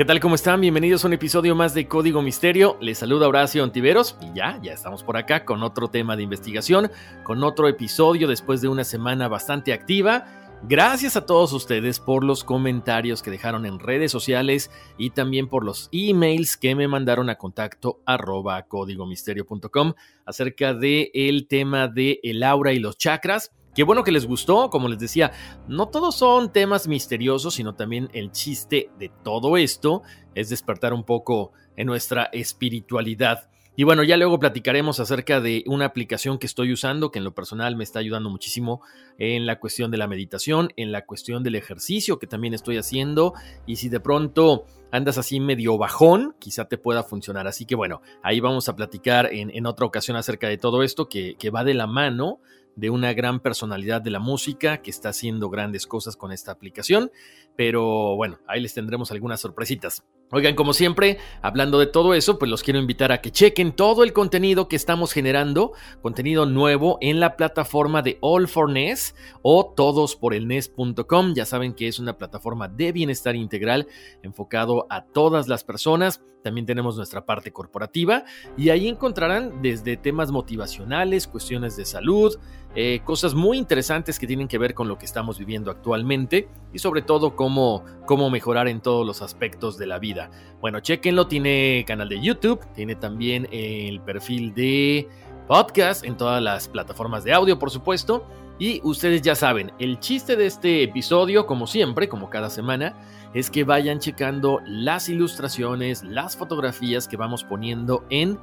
¿Qué tal? ¿Cómo están? Bienvenidos a un episodio más de Código Misterio. Les saluda Horacio Antiveros y ya, ya estamos por acá con otro tema de investigación, con otro episodio después de una semana bastante activa. Gracias a todos ustedes por los comentarios que dejaron en redes sociales y también por los emails que me mandaron a contacto arroba códigomisterio.com acerca del el tema de el aura y los chakras. Qué bueno que les gustó, como les decía, no todos son temas misteriosos, sino también el chiste de todo esto es despertar un poco en nuestra espiritualidad. Y bueno, ya luego platicaremos acerca de una aplicación que estoy usando, que en lo personal me está ayudando muchísimo en la cuestión de la meditación, en la cuestión del ejercicio que también estoy haciendo. Y si de pronto andas así medio bajón, quizá te pueda funcionar. Así que bueno, ahí vamos a platicar en, otra ocasión acerca de todo esto que, que va de la mano de una gran personalidad de la música que está haciendo grandes cosas con esta aplicación. Pero bueno, ahí les tendremos algunas sorpresitas. Oigan, como siempre, hablando de todo eso, pues los quiero invitar a que chequen todo el contenido que estamos generando, contenido nuevo en la plataforma de All for NES o todosporelnes.com. Ya saben que es una plataforma de bienestar integral enfocado a todas las personas. También tenemos nuestra parte corporativa y ahí encontrarán desde temas motivacionales, cuestiones de salud, eh, cosas muy interesantes que tienen que ver con lo que estamos viviendo actualmente y sobre todo cómo, cómo mejorar en todos los aspectos de la vida. Bueno, chequenlo, tiene canal de YouTube, tiene también el perfil de podcast en todas las plataformas de audio, por supuesto. Y ustedes ya saben, el chiste de este episodio, como siempre, como cada semana, es que vayan checando las ilustraciones, las fotografías que vamos poniendo en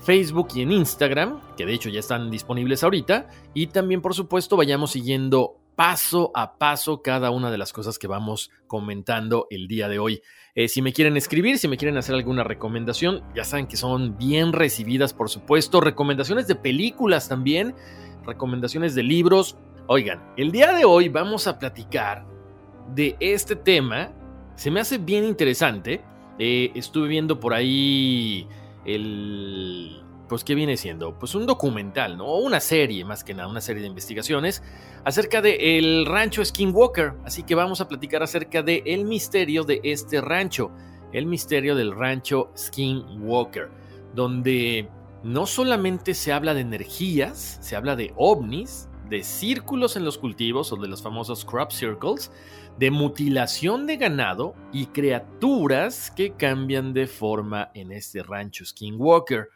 Facebook y en Instagram, que de hecho ya están disponibles ahorita, y también por supuesto vayamos siguiendo paso a paso cada una de las cosas que vamos comentando el día de hoy. Eh, si me quieren escribir, si me quieren hacer alguna recomendación, ya saben que son bien recibidas, por supuesto. Recomendaciones de películas también recomendaciones de libros. Oigan, el día de hoy vamos a platicar de este tema. Se me hace bien interesante. Eh, estuve viendo por ahí el... Pues, ¿qué viene siendo? Pues un documental, ¿no? O una serie, más que nada, una serie de investigaciones acerca del rancho Skinwalker. Así que vamos a platicar acerca del el misterio de este rancho. El misterio del rancho Skinwalker. Donde no solamente se habla de energías, se habla de ovnis, de círculos en los cultivos o de los famosos crop circles, de mutilación de ganado y criaturas que cambian de forma en este rancho Skinwalker.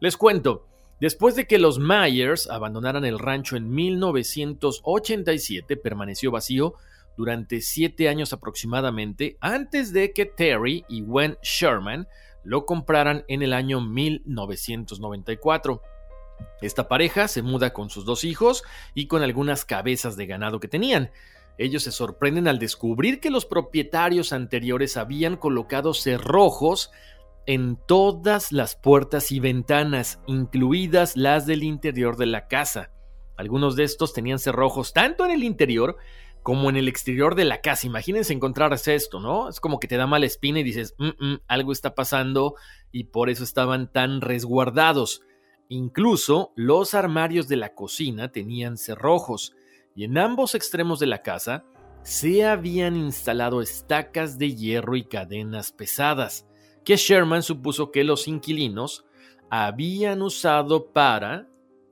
Les cuento, después de que los Myers abandonaran el rancho en 1987, permaneció vacío durante siete años aproximadamente antes de que Terry y Gwen Sherman lo compraran en el año 1994. Esta pareja se muda con sus dos hijos y con algunas cabezas de ganado que tenían. Ellos se sorprenden al descubrir que los propietarios anteriores habían colocado cerrojos en todas las puertas y ventanas, incluidas las del interior de la casa. Algunos de estos tenían cerrojos tanto en el interior como en el exterior de la casa. Imagínense encontrarse esto, ¿no? Es como que te da mala espina y dices, mm, mm, algo está pasando y por eso estaban tan resguardados. Incluso los armarios de la cocina tenían cerrojos y en ambos extremos de la casa se habían instalado estacas de hierro y cadenas pesadas, que Sherman supuso que los inquilinos habían usado para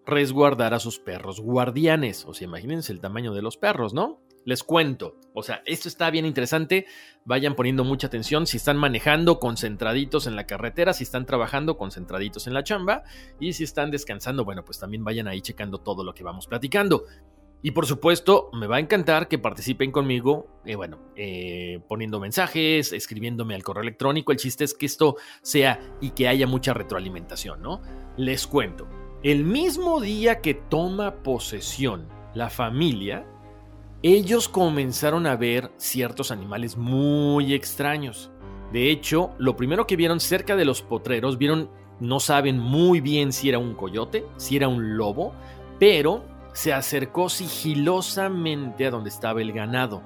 resguardar a sus perros guardianes. O sea, imagínense el tamaño de los perros, ¿no? Les cuento, o sea, esto está bien interesante, vayan poniendo mucha atención si están manejando concentraditos en la carretera, si están trabajando concentraditos en la chamba y si están descansando, bueno, pues también vayan ahí checando todo lo que vamos platicando. Y por supuesto, me va a encantar que participen conmigo, eh, bueno, eh, poniendo mensajes, escribiéndome al correo electrónico. El chiste es que esto sea y que haya mucha retroalimentación, ¿no? Les cuento, el mismo día que toma posesión la familia, ellos comenzaron a ver ciertos animales muy extraños. De hecho, lo primero que vieron cerca de los potreros, vieron, no saben muy bien si era un coyote, si era un lobo, pero se acercó sigilosamente a donde estaba el ganado.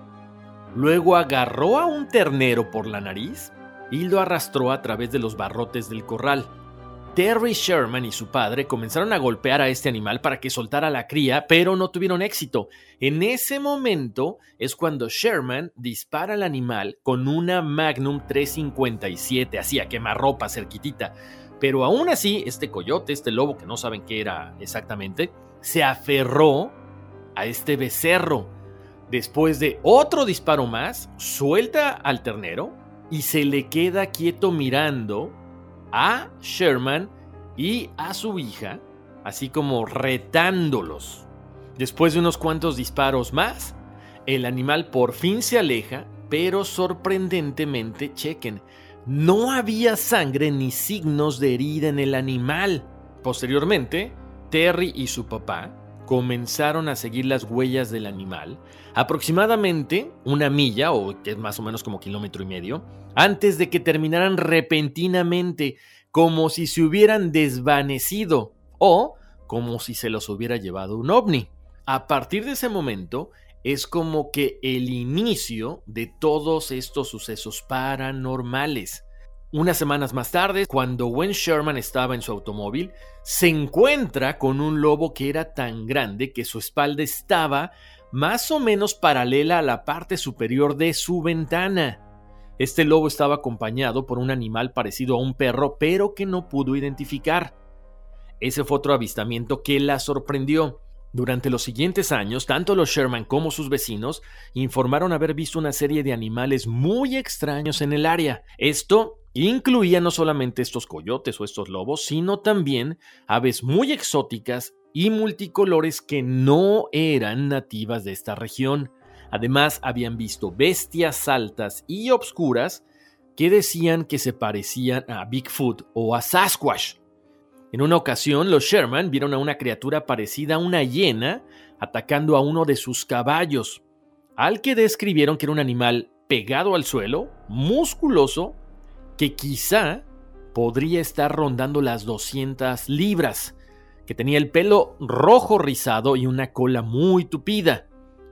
Luego agarró a un ternero por la nariz y lo arrastró a través de los barrotes del corral. Terry Sherman y su padre comenzaron a golpear a este animal para que soltara la cría, pero no tuvieron éxito. En ese momento es cuando Sherman dispara al animal con una Magnum 357, así a quemarropa cerquitita. Pero aún así, este coyote, este lobo que no saben qué era exactamente, se aferró a este becerro. Después de otro disparo más, suelta al ternero y se le queda quieto mirando a Sherman y a su hija, así como retándolos. Después de unos cuantos disparos más, el animal por fin se aleja, pero sorprendentemente, chequen, no había sangre ni signos de herida en el animal. Posteriormente, Terry y su papá comenzaron a seguir las huellas del animal, aproximadamente una milla, o que es más o menos como kilómetro y medio, antes de que terminaran repentinamente, como si se hubieran desvanecido, o como si se los hubiera llevado un ovni. A partir de ese momento, es como que el inicio de todos estos sucesos paranormales. Unas semanas más tarde, cuando Wen Sherman estaba en su automóvil, se encuentra con un lobo que era tan grande que su espalda estaba más o menos paralela a la parte superior de su ventana. Este lobo estaba acompañado por un animal parecido a un perro, pero que no pudo identificar. Ese fue otro avistamiento que la sorprendió. Durante los siguientes años, tanto los Sherman como sus vecinos informaron haber visto una serie de animales muy extraños en el área. Esto incluía no solamente estos coyotes o estos lobos, sino también aves muy exóticas y multicolores que no eran nativas de esta región. Además, habían visto bestias altas y obscuras que decían que se parecían a Bigfoot o a Sasquatch. En una ocasión, los Sherman vieron a una criatura parecida a una hiena atacando a uno de sus caballos, al que describieron que era un animal pegado al suelo, musculoso, que quizá podría estar rondando las 200 libras, que tenía el pelo rojo rizado y una cola muy tupida.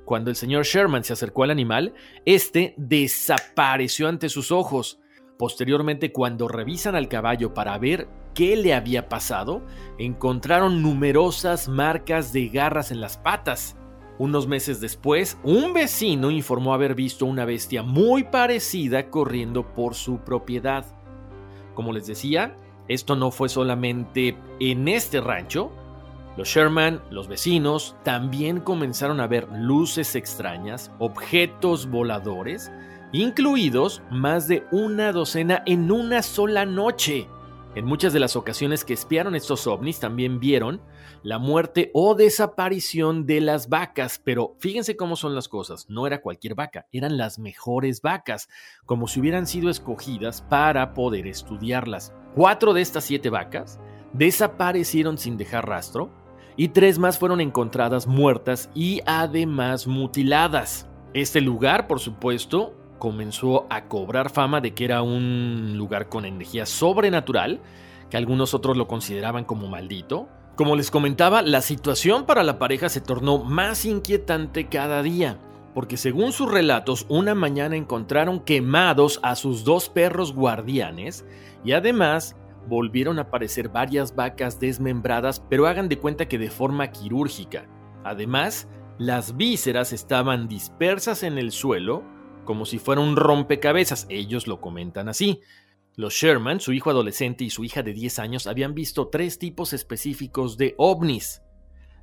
Cuando el señor Sherman se acercó al animal, este desapareció ante sus ojos. Posteriormente, cuando revisan al caballo para ver qué le había pasado, encontraron numerosas marcas de garras en las patas. Unos meses después, un vecino informó haber visto una bestia muy parecida corriendo por su propiedad. Como les decía, esto no fue solamente en este rancho. Los Sherman, los vecinos, también comenzaron a ver luces extrañas, objetos voladores, incluidos más de una docena en una sola noche. En muchas de las ocasiones que espiaron estos ovnis también vieron la muerte o desaparición de las vacas, pero fíjense cómo son las cosas, no era cualquier vaca, eran las mejores vacas, como si hubieran sido escogidas para poder estudiarlas. Cuatro de estas siete vacas desaparecieron sin dejar rastro y tres más fueron encontradas muertas y además mutiladas. Este lugar, por supuesto, comenzó a cobrar fama de que era un lugar con energía sobrenatural, que algunos otros lo consideraban como maldito. Como les comentaba, la situación para la pareja se tornó más inquietante cada día, porque según sus relatos, una mañana encontraron quemados a sus dos perros guardianes y además volvieron a aparecer varias vacas desmembradas, pero hagan de cuenta que de forma quirúrgica. Además, las vísceras estaban dispersas en el suelo, como si fuera un rompecabezas, ellos lo comentan así. Los Sherman, su hijo adolescente y su hija de 10 años habían visto tres tipos específicos de ovnis.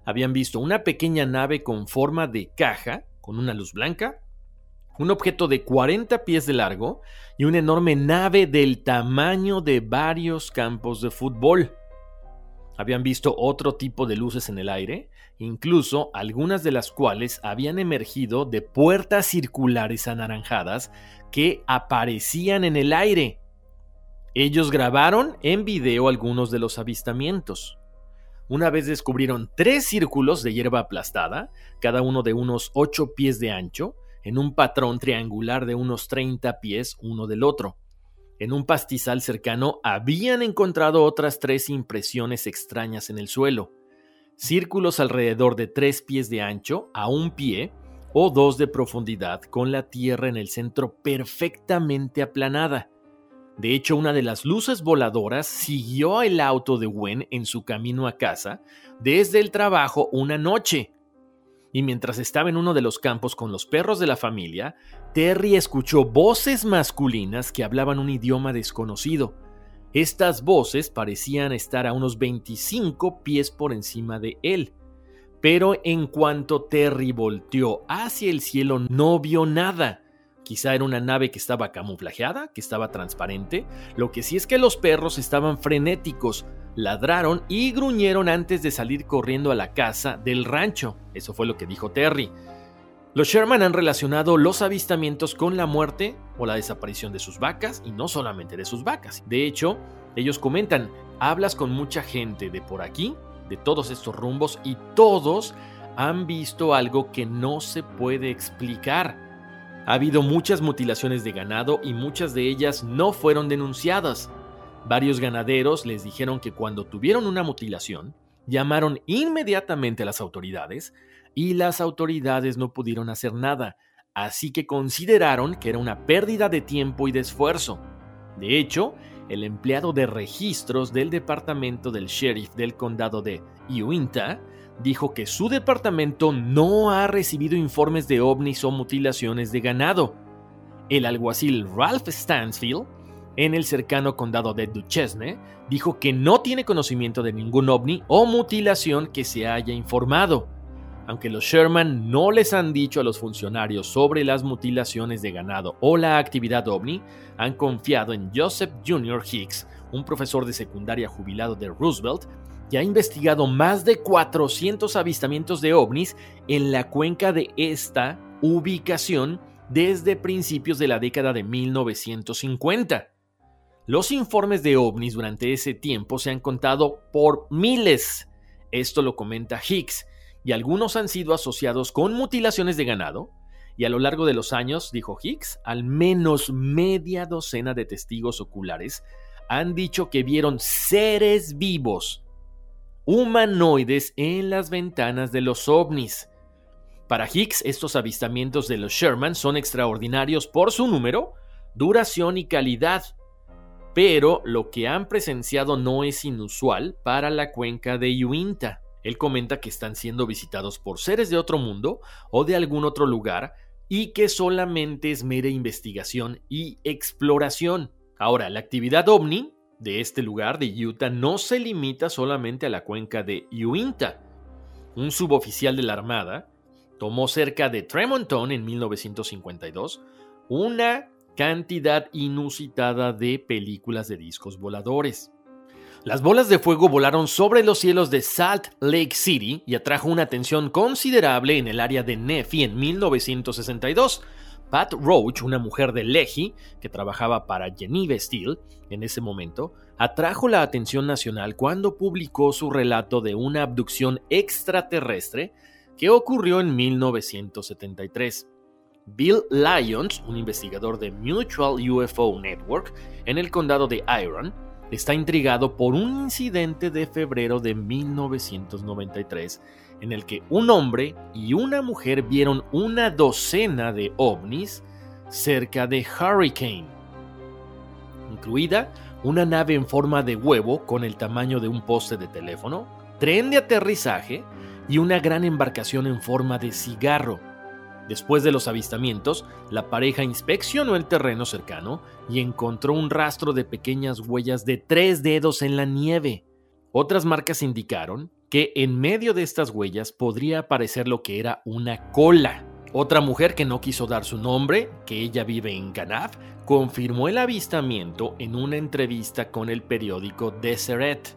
Habían visto una pequeña nave con forma de caja, con una luz blanca, un objeto de 40 pies de largo y una enorme nave del tamaño de varios campos de fútbol. Habían visto otro tipo de luces en el aire, incluso algunas de las cuales habían emergido de puertas circulares anaranjadas que aparecían en el aire. Ellos grabaron en video algunos de los avistamientos. una vez descubrieron tres círculos de hierba aplastada, cada uno de unos 8 pies de ancho, en un patrón triangular de unos 30 pies uno del otro. En un pastizal cercano habían encontrado otras tres impresiones extrañas en el suelo. Círculos alrededor de tres pies de ancho a un pie o dos de profundidad con la tierra en el centro perfectamente aplanada. De hecho, una de las luces voladoras siguió el auto de Gwen en su camino a casa desde el trabajo una noche. Y mientras estaba en uno de los campos con los perros de la familia, Terry escuchó voces masculinas que hablaban un idioma desconocido. Estas voces parecían estar a unos 25 pies por encima de él. Pero en cuanto Terry volteó hacia el cielo no vio nada Quizá era una nave que estaba camuflajeada, que estaba transparente. Lo que sí es que los perros estaban frenéticos, ladraron y gruñeron antes de salir corriendo a la casa del rancho. Eso fue lo que dijo Terry. Los Sherman han relacionado los avistamientos con la muerte o la desaparición de sus vacas, y no solamente de sus vacas. De hecho, ellos comentan, hablas con mucha gente de por aquí, de todos estos rumbos, y todos han visto algo que no se puede explicar. Ha habido muchas mutilaciones de ganado y muchas de ellas no fueron denunciadas. Varios ganaderos les dijeron que cuando tuvieron una mutilación, llamaron inmediatamente a las autoridades y las autoridades no pudieron hacer nada, así que consideraron que era una pérdida de tiempo y de esfuerzo. De hecho, el empleado de registros del departamento del sheriff del condado de Uinta dijo que su departamento no ha recibido informes de ovnis o mutilaciones de ganado. El alguacil Ralph Stansfield, en el cercano condado de Duchesne, dijo que no tiene conocimiento de ningún ovni o mutilación que se haya informado. Aunque los Sherman no les han dicho a los funcionarios sobre las mutilaciones de ganado o la actividad ovni, han confiado en Joseph Jr. Hicks, un profesor de secundaria jubilado de Roosevelt, que ha investigado más de 400 avistamientos de ovnis en la cuenca de esta ubicación desde principios de la década de 1950. Los informes de ovnis durante ese tiempo se han contado por miles. Esto lo comenta Hicks, y algunos han sido asociados con mutilaciones de ganado, y a lo largo de los años, dijo Hicks, al menos media docena de testigos oculares han dicho que vieron seres vivos humanoides en las ventanas de los ovnis. Para Hicks, estos avistamientos de los Sherman son extraordinarios por su número, duración y calidad, pero lo que han presenciado no es inusual para la cuenca de Uinta. Él comenta que están siendo visitados por seres de otro mundo o de algún otro lugar y que solamente es mera investigación y exploración. Ahora, la actividad ovni de este lugar de Utah no se limita solamente a la cuenca de Uinta. Un suboficial de la Armada tomó cerca de Tremonton en 1952 una cantidad inusitada de películas de discos voladores. Las bolas de fuego volaron sobre los cielos de Salt Lake City y atrajo una atención considerable en el área de Nefi en 1962, Pat Roach, una mujer de Lehi que trabajaba para Geneva Steel en ese momento, atrajo la atención nacional cuando publicó su relato de una abducción extraterrestre que ocurrió en 1973. Bill Lyons, un investigador de Mutual UFO Network en el condado de Iron, está intrigado por un incidente de febrero de 1993 en el que un hombre y una mujer vieron una docena de ovnis cerca de Hurricane, incluida una nave en forma de huevo con el tamaño de un poste de teléfono, tren de aterrizaje y una gran embarcación en forma de cigarro. Después de los avistamientos, la pareja inspeccionó el terreno cercano y encontró un rastro de pequeñas huellas de tres dedos en la nieve. Otras marcas indicaron que en medio de estas huellas podría aparecer lo que era una cola. Otra mujer que no quiso dar su nombre, que ella vive en Ganaf, confirmó el avistamiento en una entrevista con el periódico Deseret.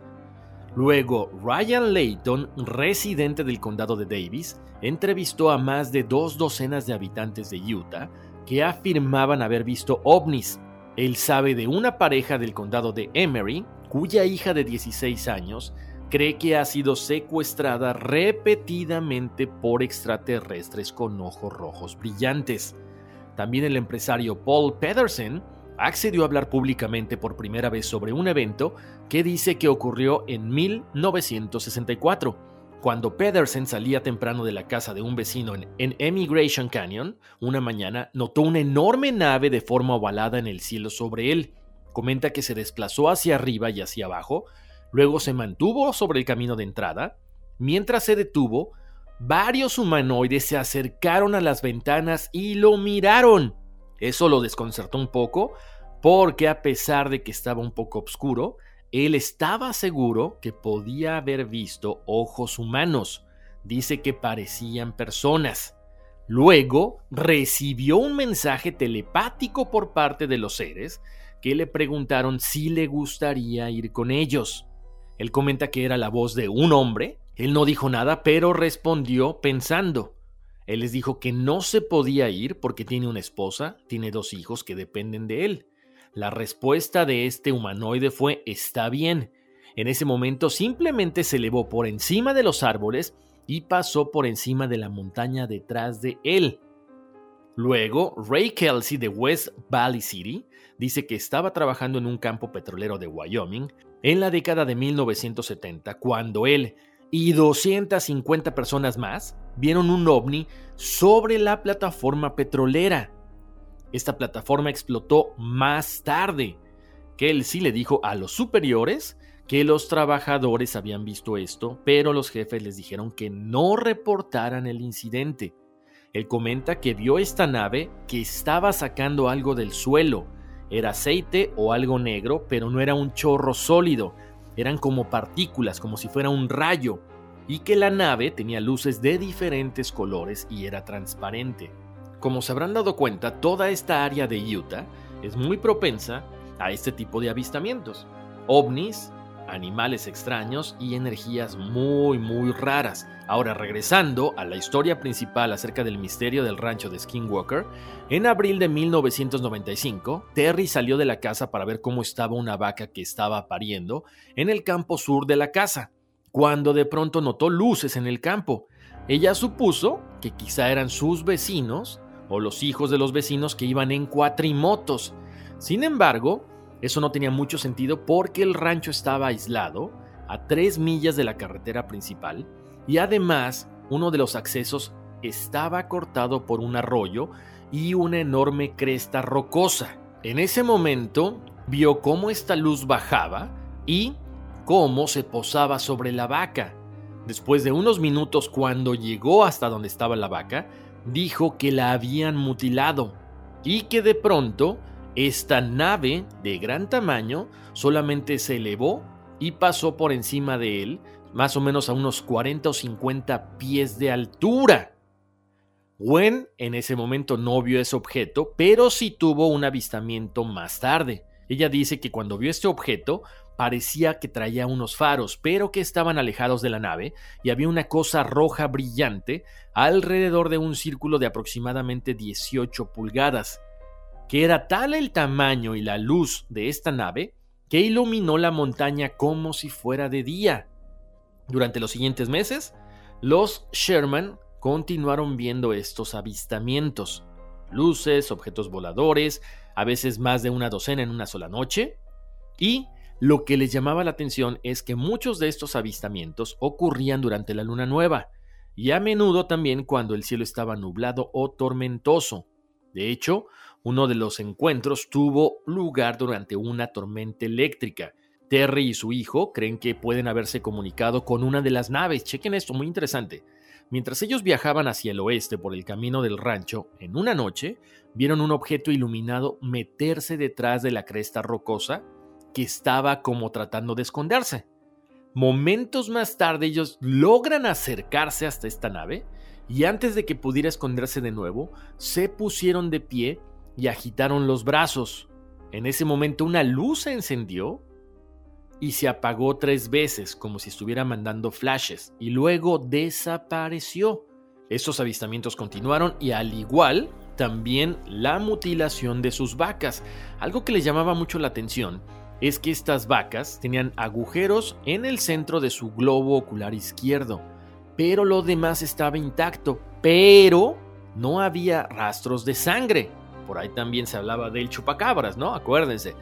Luego, Ryan Layton, residente del condado de Davis, entrevistó a más de dos docenas de habitantes de Utah que afirmaban haber visto ovnis. Él sabe de una pareja del condado de Emery, cuya hija de 16 años cree que ha sido secuestrada repetidamente por extraterrestres con ojos rojos brillantes. También el empresario Paul Pedersen accedió a hablar públicamente por primera vez sobre un evento que dice que ocurrió en 1964, cuando Pedersen salía temprano de la casa de un vecino en, en, Emigration Canyon, una mañana notó una enorme nave de forma ovalada en el cielo sobre él. Comenta que se desplazó hacia arriba y hacia abajo, luego se mantuvo sobre el camino de entrada. Mientras se detuvo, varios humanoides se acercaron a las ventanas y lo miraron. Eso lo desconcertó un poco, porque a pesar de que estaba un poco oscuro, él estaba seguro que podía haber visto ojos humanos. Dice que parecían personas. Luego recibió un mensaje telepático por parte de los seres que le preguntaron si le gustaría ir con ellos. Él comenta que era la voz de un hombre. Él no dijo nada, pero respondió pensando. Él les dijo que no se podía ir porque tiene una esposa, tiene dos hijos que dependen de él. La respuesta de este humanoide fue está bien. En ese momento simplemente se elevó por encima de los árboles y pasó por encima de la montaña detrás de él. Luego, Ray Kelsey de West Valley City dice que estaba trabajando en un campo petrolero de Wyoming en la década de 1970 cuando él y 250 personas más vieron un ovni sobre la plataforma petrolera. Esta plataforma explotó más tarde. Kelsey le dijo a los superiores que los trabajadores habían visto esto, pero los jefes les dijeron que no reportaran el incidente. Él comenta que vio esta nave que estaba sacando algo del suelo. Era aceite o algo negro, pero no era un chorro sólido, eran como partículas, como si fuera un rayo, y que la nave tenía luces de diferentes colores y era transparente. Como se habrán dado cuenta, toda esta área de Utah es muy propensa a este tipo de avistamientos. ovnis, animales extraños y energías muy muy raras. Ahora regresando a la historia principal acerca del misterio del rancho de Skinwalker, en abril de 1995, Terry salió de la casa para ver cómo estaba una vaca que estaba pariendo en el campo sur de la casa, cuando de pronto notó luces en el campo. Ella supuso que quizá eran sus vecinos o los hijos de los vecinos que iban en cuatrimotos. Sin embargo, eso no tenía mucho sentido porque el rancho estaba aislado, a tres millas de la carretera principal, y además uno de los accesos estaba cortado por un arroyo y una enorme cresta rocosa. En ese momento vio cómo esta luz bajaba y cómo se posaba sobre la vaca. Después de unos minutos cuando llegó hasta donde estaba la vaca, dijo que la habían mutilado y que de pronto esta nave de gran tamaño solamente se elevó y pasó por encima de él, más o menos a unos 40 o 50 pies de altura. Gwen en ese momento no vio ese objeto, pero sí tuvo un avistamiento más tarde. Ella dice que cuando vio este objeto parecía que traía unos faros, pero que estaban alejados de la nave y había una cosa roja brillante alrededor de un círculo de aproximadamente 18 pulgadas que era tal el tamaño y la luz de esta nave que iluminó la montaña como si fuera de día. Durante los siguientes meses, los Sherman continuaron viendo estos avistamientos, luces, objetos voladores, a veces más de una docena en una sola noche, y lo que les llamaba la atención es que muchos de estos avistamientos ocurrían durante la luna nueva, y a menudo también cuando el cielo estaba nublado o tormentoso. De hecho, uno de los encuentros tuvo lugar durante una tormenta eléctrica. Terry y su hijo creen que pueden haberse comunicado con una de las naves. Chequen esto, muy interesante. Mientras ellos viajaban hacia el oeste por el camino del rancho, en una noche vieron un objeto iluminado meterse detrás de la cresta rocosa que estaba como tratando de esconderse. Momentos más tarde ellos logran acercarse hasta esta nave y antes de que pudiera esconderse de nuevo, se pusieron de pie y agitaron los brazos. En ese momento una luz se encendió y se apagó tres veces como si estuviera mandando flashes y luego desapareció. Estos avistamientos continuaron y al igual también la mutilación de sus vacas. Algo que les llamaba mucho la atención es que estas vacas tenían agujeros en el centro de su globo ocular izquierdo, pero lo demás estaba intacto, pero no había rastros de sangre. Por ahí también se hablaba del chupacabras, ¿no? Acuérdense.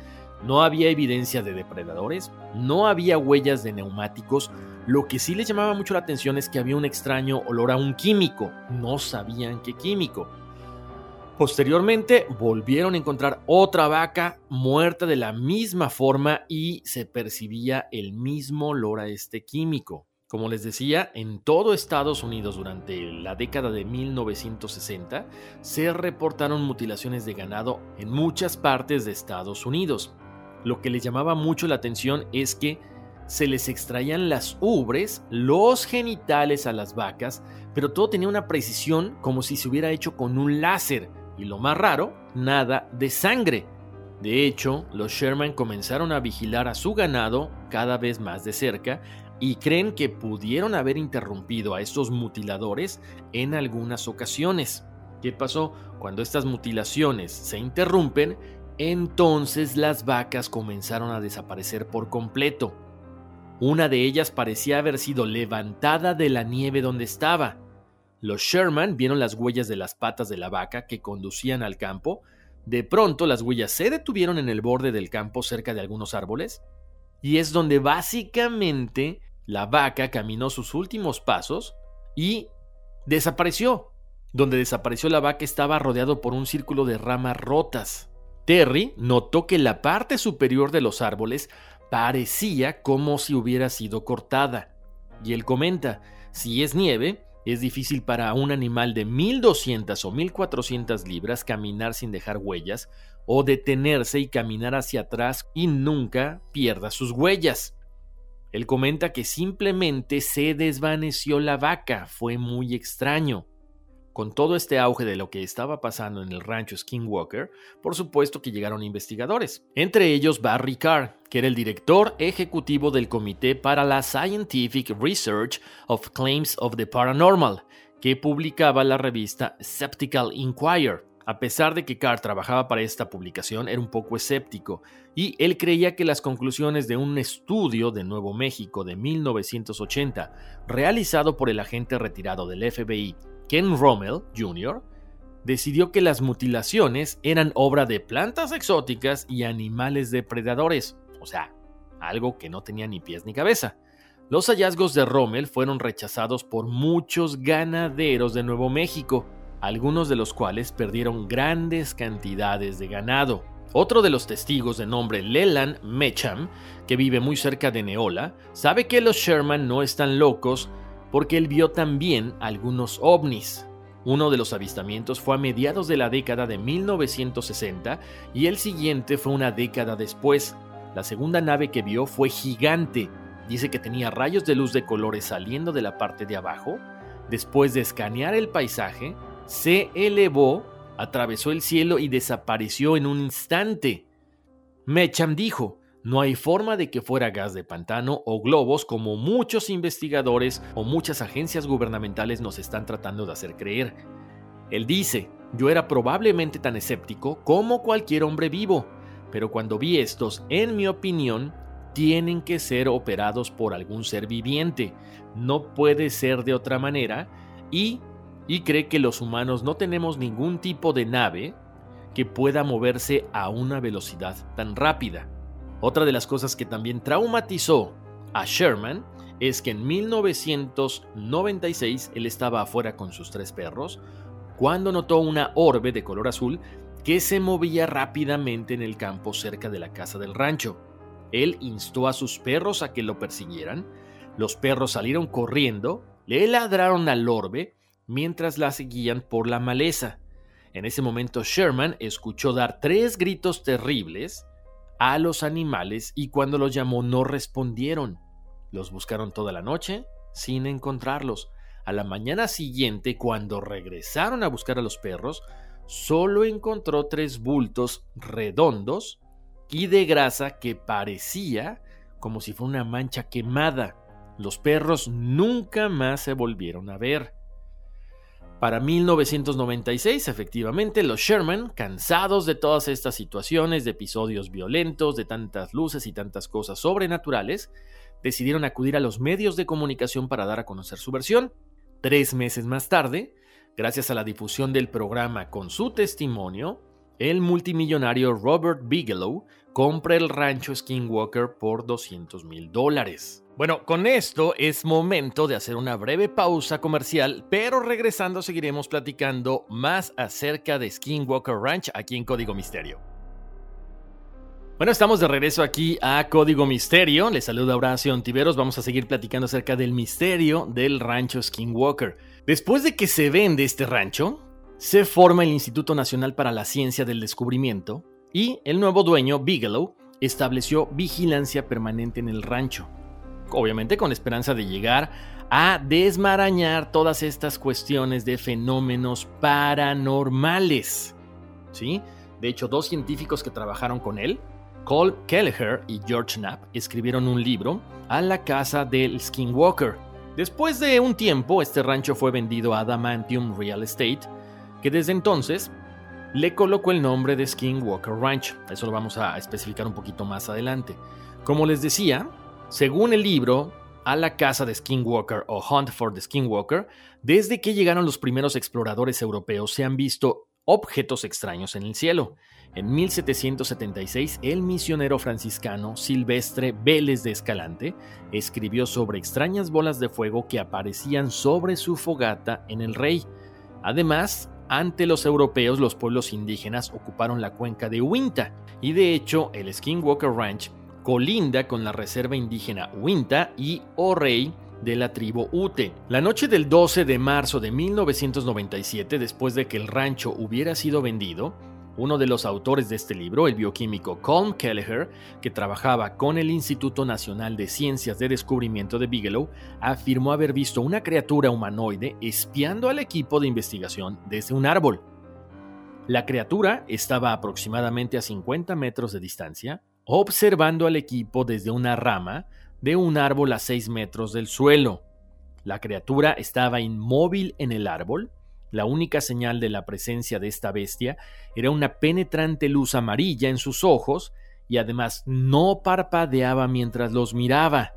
No había evidencia de depredadores, no había huellas de neumáticos. Lo que sí les llamaba mucho la atención es que había un extraño olor a un químico. No sabían qué químico. Posteriormente volvieron a encontrar otra vaca muerta de la misma forma y se percibía el mismo olor a este químico. Como les decía, en todo Estados Unidos durante la década de 1960 se reportaron mutilaciones de ganado en muchas partes de Estados Unidos. Lo que les llamaba mucho la atención es que se les extraían las ubres, los genitales a las vacas, pero todo tenía una precisión como si se hubiera hecho con un láser, y lo más raro, nada de sangre. De hecho, los Sherman comenzaron a vigilar a su ganado cada vez más de cerca y creen que pudieron haber interrumpido a estos mutiladores en algunas ocasiones. ¿Qué pasó? Cuando estas mutilaciones se interrumpen, entonces las vacas comenzaron a desaparecer por completo. Una de ellas parecía haber sido levantada de la nieve donde estaba, los Sherman vieron las huellas de las patas de la vaca que conducían al campo. De pronto las huellas se detuvieron en el borde del campo cerca de algunos árboles. Y es donde básicamente la vaca caminó sus últimos pasos y desapareció. Donde desapareció la vaca estaba rodeado por un círculo de ramas rotas. Terry notó que la parte superior de los árboles parecía como si hubiera sido cortada. Y él comenta, si es nieve, es difícil para un animal de 1200 o 1400 libras caminar sin dejar huellas o detenerse y caminar hacia atrás y nunca pierda sus huellas. Él comenta que simplemente se desvaneció la vaca, fue muy extraño. Con todo este auge de lo que estaba pasando en el rancho Skinwalker, por supuesto que llegaron investigadores, entre ellos Barry Carr, que era el director ejecutivo del Comité para la Scientific Research of Claims of the Paranormal, que publicaba la revista Skeptical Inquirer. A pesar de que Carr trabajaba para esta publicación, era un poco escéptico, y él creía que las conclusiones de un estudio de Nuevo México de 1980, realizado por el agente retirado del FBI Ken Rommel Jr., decidió que las mutilaciones eran obra de plantas exóticas y animales depredadores, o sea, algo que no tenía ni pies ni cabeza. Los hallazgos de Rommel fueron rechazados por muchos ganaderos de Nuevo México, algunos de los cuales perdieron grandes cantidades de ganado. Otro de los testigos de nombre Leland Mecham, que vive muy cerca de Neola, sabe que los Sherman no están locos porque él vio también algunos ovnis. Uno de los avistamientos fue a mediados de la década de 1960 y el siguiente fue una década después. La segunda nave que vio fue gigante. Dice que tenía rayos de luz de colores saliendo de la parte de abajo. Después de escanear el paisaje, se elevó, atravesó el cielo y desapareció en un instante. Mecham dijo, no hay forma de que fuera gas de pantano o globos como muchos investigadores o muchas agencias gubernamentales nos están tratando de hacer creer. Él dice, yo era probablemente tan escéptico como cualquier hombre vivo, pero cuando vi estos, en mi opinión, tienen que ser operados por algún ser viviente. No puede ser de otra manera y, y cree que los humanos no tenemos ningún tipo de nave que pueda moverse a una velocidad tan rápida. Otra de las cosas que también traumatizó a Sherman es que en 1996 él estaba afuera con sus tres perros cuando notó una orbe de color azul que se movía rápidamente en el campo cerca de la casa del rancho. Él instó a sus perros a que lo persiguieran. Los perros salieron corriendo, le ladraron al orbe mientras la seguían por la maleza. En ese momento Sherman escuchó dar tres gritos terribles a los animales y cuando los llamó no respondieron. Los buscaron toda la noche sin encontrarlos. A la mañana siguiente, cuando regresaron a buscar a los perros, solo encontró tres bultos redondos y de grasa que parecía como si fuera una mancha quemada. Los perros nunca más se volvieron a ver. Para 1996, efectivamente, los Sherman, cansados de todas estas situaciones, de episodios violentos, de tantas luces y tantas cosas sobrenaturales, decidieron acudir a los medios de comunicación para dar a conocer su versión. Tres meses más tarde, gracias a la difusión del programa con su testimonio, el multimillonario Robert Bigelow compra el rancho Skinwalker por 200 mil dólares. Bueno, con esto es momento de hacer una breve pausa comercial, pero regresando seguiremos platicando más acerca de Skinwalker Ranch aquí en Código Misterio. Bueno, estamos de regreso aquí a Código Misterio. Les saluda Horacio Antiveros. Vamos a seguir platicando acerca del misterio del rancho Skinwalker. Después de que se vende este rancho, se forma el Instituto Nacional para la Ciencia del Descubrimiento y el nuevo dueño, Bigelow, estableció vigilancia permanente en el rancho obviamente con esperanza de llegar a desmarañar todas estas cuestiones de fenómenos paranormales. ¿Sí? De hecho, dos científicos que trabajaron con él, Cole Kelleher y George Knapp, escribieron un libro a la casa del Skinwalker. Después de un tiempo, este rancho fue vendido a Adamantium Real Estate, que desde entonces le colocó el nombre de Skinwalker Ranch. Eso lo vamos a especificar un poquito más adelante. Como les decía, según el libro, a la casa de Skinwalker o Hunt for the Skinwalker, desde que llegaron los primeros exploradores europeos se han visto objetos extraños en el cielo. En 1776, el misionero franciscano Silvestre Vélez de Escalante escribió sobre extrañas bolas de fuego que aparecían sobre su fogata en el rey. Además, ante los europeos, los pueblos indígenas ocuparon la cuenca de Uinta, y de hecho, el Skinwalker Ranch colinda con la reserva indígena Huinta y Orey de la tribu Ute. La noche del 12 de marzo de 1997, después de que el rancho hubiera sido vendido, uno de los autores de este libro, el bioquímico Colm Kelleher, que trabajaba con el Instituto Nacional de Ciencias de Descubrimiento de Bigelow, afirmó haber visto una criatura humanoide espiando al equipo de investigación desde un árbol. La criatura estaba aproximadamente a 50 metros de distancia observando al equipo desde una rama de un árbol a 6 metros del suelo. La criatura estaba inmóvil en el árbol. La única señal de la presencia de esta bestia era una penetrante luz amarilla en sus ojos y además no parpadeaba mientras los miraba.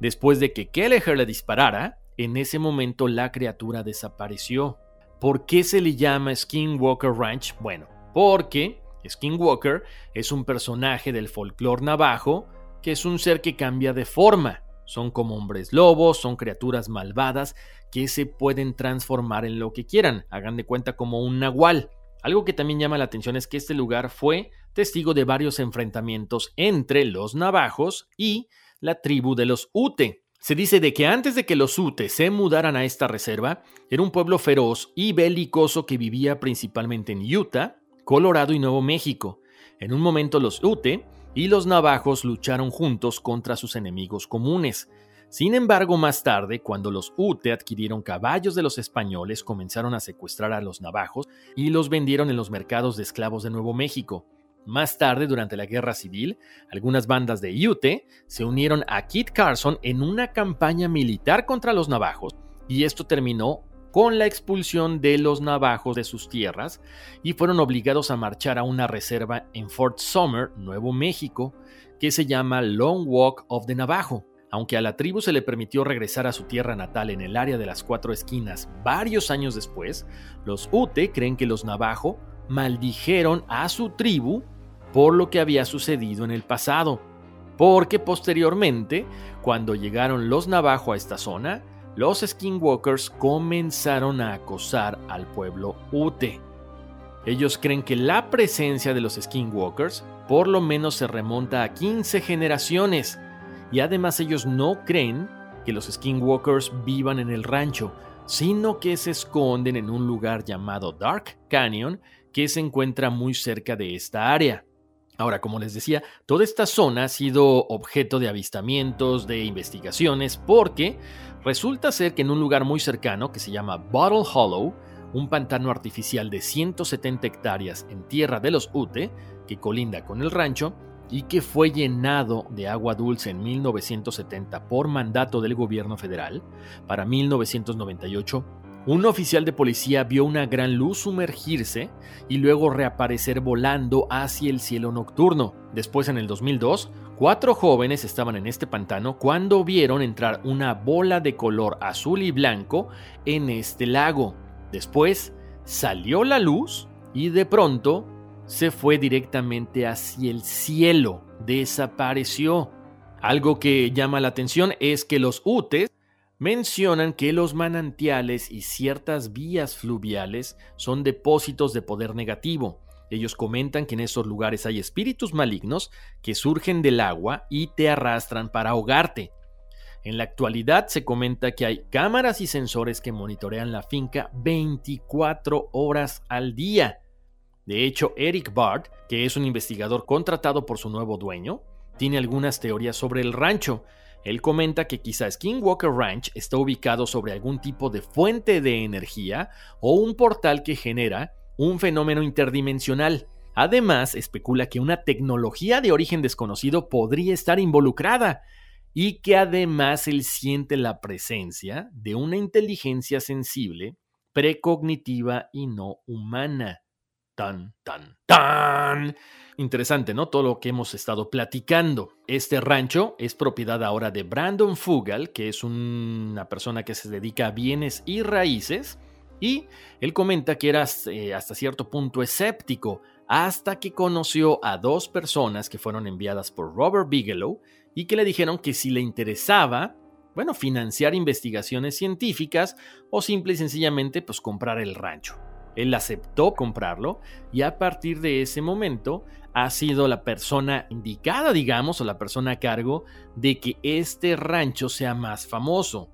Después de que Kelleher le disparara, en ese momento la criatura desapareció. ¿Por qué se le llama Skinwalker Ranch? Bueno, porque Skinwalker es un personaje del folclore navajo que es un ser que cambia de forma. Son como hombres lobos, son criaturas malvadas que se pueden transformar en lo que quieran. Hagan de cuenta como un nahual. Algo que también llama la atención es que este lugar fue testigo de varios enfrentamientos entre los navajos y la tribu de los Ute. Se dice de que antes de que los Ute se mudaran a esta reserva, era un pueblo feroz y belicoso que vivía principalmente en Utah, Colorado y Nuevo México. En un momento los Ute y los navajos lucharon juntos contra sus enemigos comunes. Sin embargo, más tarde, cuando los Ute adquirieron caballos de los españoles, comenzaron a secuestrar a los navajos y los vendieron en los mercados de esclavos de Nuevo México. Más tarde, durante la Guerra Civil, algunas bandas de Ute se unieron a Kit Carson en una campaña militar contra los navajos, y esto terminó con la expulsión de los navajos de sus tierras y fueron obligados a marchar a una reserva en Fort Summer, Nuevo México, que se llama Long Walk of the Navajo. Aunque a la tribu se le permitió regresar a su tierra natal en el área de las cuatro esquinas varios años después, los Ute creen que los Navajo maldijeron a su tribu por lo que había sucedido en el pasado, porque posteriormente, cuando llegaron los Navajo a esta zona, los skinwalkers comenzaron a acosar al pueblo Ute. Ellos creen que la presencia de los skinwalkers por lo menos se remonta a 15 generaciones y además ellos no creen que los skinwalkers vivan en el rancho, sino que se esconden en un lugar llamado Dark Canyon que se encuentra muy cerca de esta área. Ahora, como les decía, toda esta zona ha sido objeto de avistamientos, de investigaciones, porque resulta ser que en un lugar muy cercano, que se llama Bottle Hollow, un pantano artificial de 170 hectáreas en tierra de los Ute, que colinda con el rancho, y que fue llenado de agua dulce en 1970 por mandato del gobierno federal, para 1998 un oficial de policía vio una gran luz sumergirse y luego reaparecer volando hacia el cielo nocturno. Después, en el 2002, cuatro jóvenes estaban en este pantano cuando vieron entrar una bola de color azul y blanco en este lago. Después, salió la luz y de pronto se fue directamente hacia el cielo, desapareció. Algo que llama la atención es que los UTES mencionan que los manantiales y ciertas vías fluviales son depósitos de poder negativo. Ellos comentan que en esos lugares hay espíritus malignos que surgen del agua y te arrastran para ahogarte. En la actualidad se comenta que hay cámaras y sensores que monitorean la finca 24 horas al día. De hecho, Eric Bard, que es un investigador contratado por su nuevo dueño, tiene algunas teorías sobre el rancho él comenta que quizá Skinwalker Ranch está ubicado sobre algún tipo de fuente de energía o un portal que genera un fenómeno interdimensional. Además, especula que una tecnología de origen desconocido podría estar involucrada y que además él siente la presencia de una inteligencia sensible, precognitiva y no humana. Tan, tan, tan. Interesante, ¿no? Todo lo que hemos estado platicando. Este rancho es propiedad ahora de Brandon Fugal, que es una persona que se dedica a bienes y raíces. Y él comenta que era eh, hasta cierto punto escéptico hasta que conoció a dos personas que fueron enviadas por Robert Bigelow y que le dijeron que si le interesaba, bueno, financiar investigaciones científicas o simple y sencillamente pues comprar el rancho. Él aceptó comprarlo y a partir de ese momento ha sido la persona indicada, digamos, o la persona a cargo de que este rancho sea más famoso.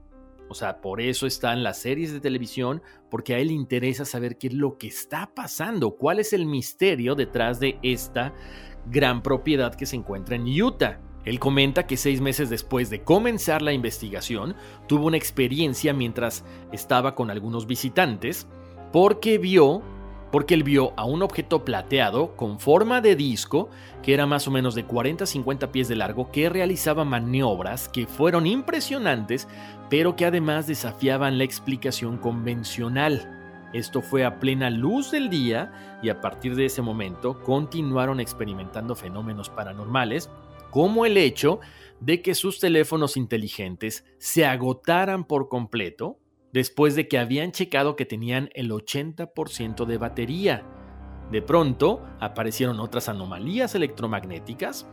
O sea, por eso está en las series de televisión, porque a él le interesa saber qué es lo que está pasando, cuál es el misterio detrás de esta gran propiedad que se encuentra en Utah. Él comenta que seis meses después de comenzar la investigación, tuvo una experiencia mientras estaba con algunos visitantes, porque vio porque él vio a un objeto plateado con forma de disco que era más o menos de 40-50 pies de largo que realizaba maniobras que fueron impresionantes pero que además desafiaban la explicación convencional. Esto fue a plena luz del día y a partir de ese momento continuaron experimentando fenómenos paranormales como el hecho de que sus teléfonos inteligentes se agotaran por completo después de que habían checado que tenían el 80% de batería. De pronto aparecieron otras anomalías electromagnéticas,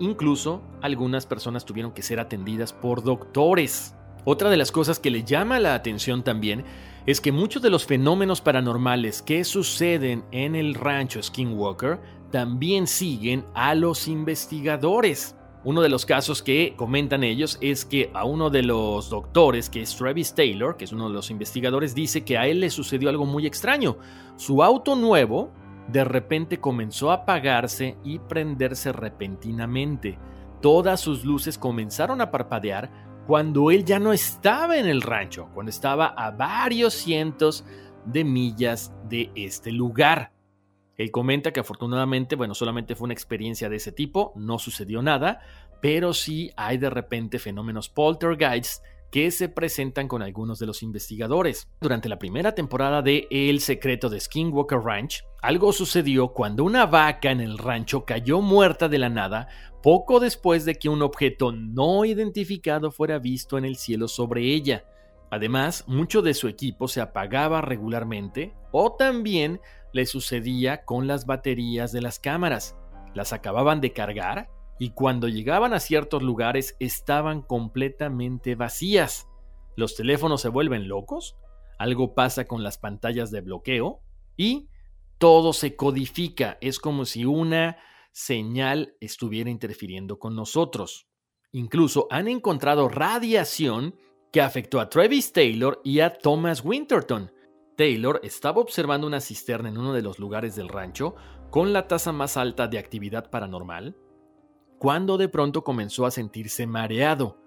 incluso algunas personas tuvieron que ser atendidas por doctores. Otra de las cosas que le llama la atención también es que muchos de los fenómenos paranormales que suceden en el rancho Skinwalker también siguen a los investigadores. Uno de los casos que comentan ellos es que a uno de los doctores, que es Travis Taylor, que es uno de los investigadores, dice que a él le sucedió algo muy extraño. Su auto nuevo de repente comenzó a apagarse y prenderse repentinamente. Todas sus luces comenzaron a parpadear cuando él ya no estaba en el rancho, cuando estaba a varios cientos de millas de este lugar. Él comenta que afortunadamente, bueno, solamente fue una experiencia de ese tipo, no sucedió nada, pero sí hay de repente fenómenos poltergeists que se presentan con algunos de los investigadores. Durante la primera temporada de El secreto de Skinwalker Ranch, algo sucedió cuando una vaca en el rancho cayó muerta de la nada poco después de que un objeto no identificado fuera visto en el cielo sobre ella. Además, mucho de su equipo se apagaba regularmente o también le sucedía con las baterías de las cámaras. Las acababan de cargar y cuando llegaban a ciertos lugares estaban completamente vacías. Los teléfonos se vuelven locos, algo pasa con las pantallas de bloqueo y todo se codifica. Es como si una señal estuviera interfiriendo con nosotros. Incluso han encontrado radiación que afectó a Travis Taylor y a Thomas Winterton, Taylor estaba observando una cisterna en uno de los lugares del rancho con la tasa más alta de actividad paranormal, cuando de pronto comenzó a sentirse mareado.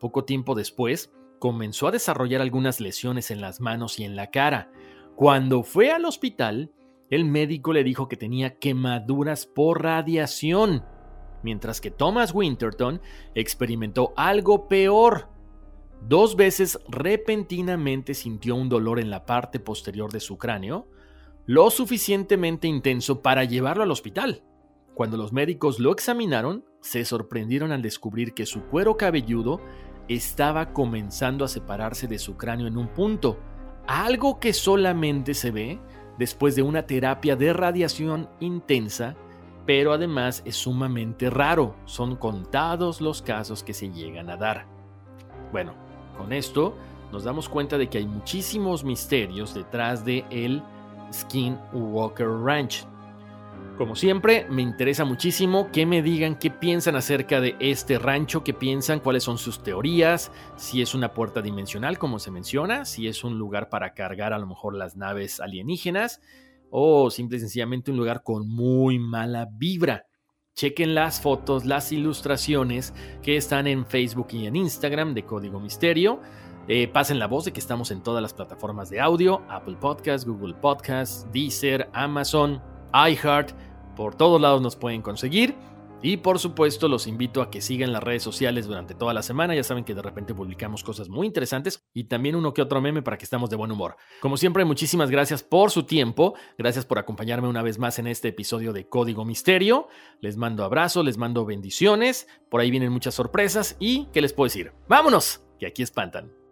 Poco tiempo después, comenzó a desarrollar algunas lesiones en las manos y en la cara. Cuando fue al hospital, el médico le dijo que tenía quemaduras por radiación, mientras que Thomas Winterton experimentó algo peor Dos veces repentinamente sintió un dolor en la parte posterior de su cráneo, lo suficientemente intenso para llevarlo al hospital. Cuando los médicos lo examinaron, se sorprendieron al descubrir que su cuero cabelludo estaba comenzando a separarse de su cráneo en un punto, algo que solamente se ve después de una terapia de radiación intensa, pero además es sumamente raro, son contados los casos que se llegan a dar. Bueno, con esto nos damos cuenta de que hay muchísimos misterios detrás de el Skinwalker Ranch. Como siempre, me interesa muchísimo que me digan qué piensan acerca de este rancho, qué piensan, cuáles son sus teorías, si es una puerta dimensional como se menciona, si es un lugar para cargar a lo mejor las naves alienígenas o simple y sencillamente un lugar con muy mala vibra. Chequen las fotos, las ilustraciones que están en Facebook y en Instagram de Código Misterio. Eh, pasen la voz de que estamos en todas las plataformas de audio, Apple Podcasts, Google Podcasts, Deezer, Amazon, iHeart, por todos lados nos pueden conseguir. Y por supuesto los invito a que sigan las redes sociales durante toda la semana. Ya saben que de repente publicamos cosas muy interesantes y también uno que otro meme para que estemos de buen humor. Como siempre, muchísimas gracias por su tiempo. Gracias por acompañarme una vez más en este episodio de Código Misterio. Les mando abrazos, les mando bendiciones. Por ahí vienen muchas sorpresas y ¿qué les puedo decir? ¡Vámonos! Que aquí espantan.